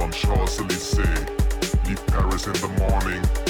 on Champs-Élysées. Leave Paris in the morning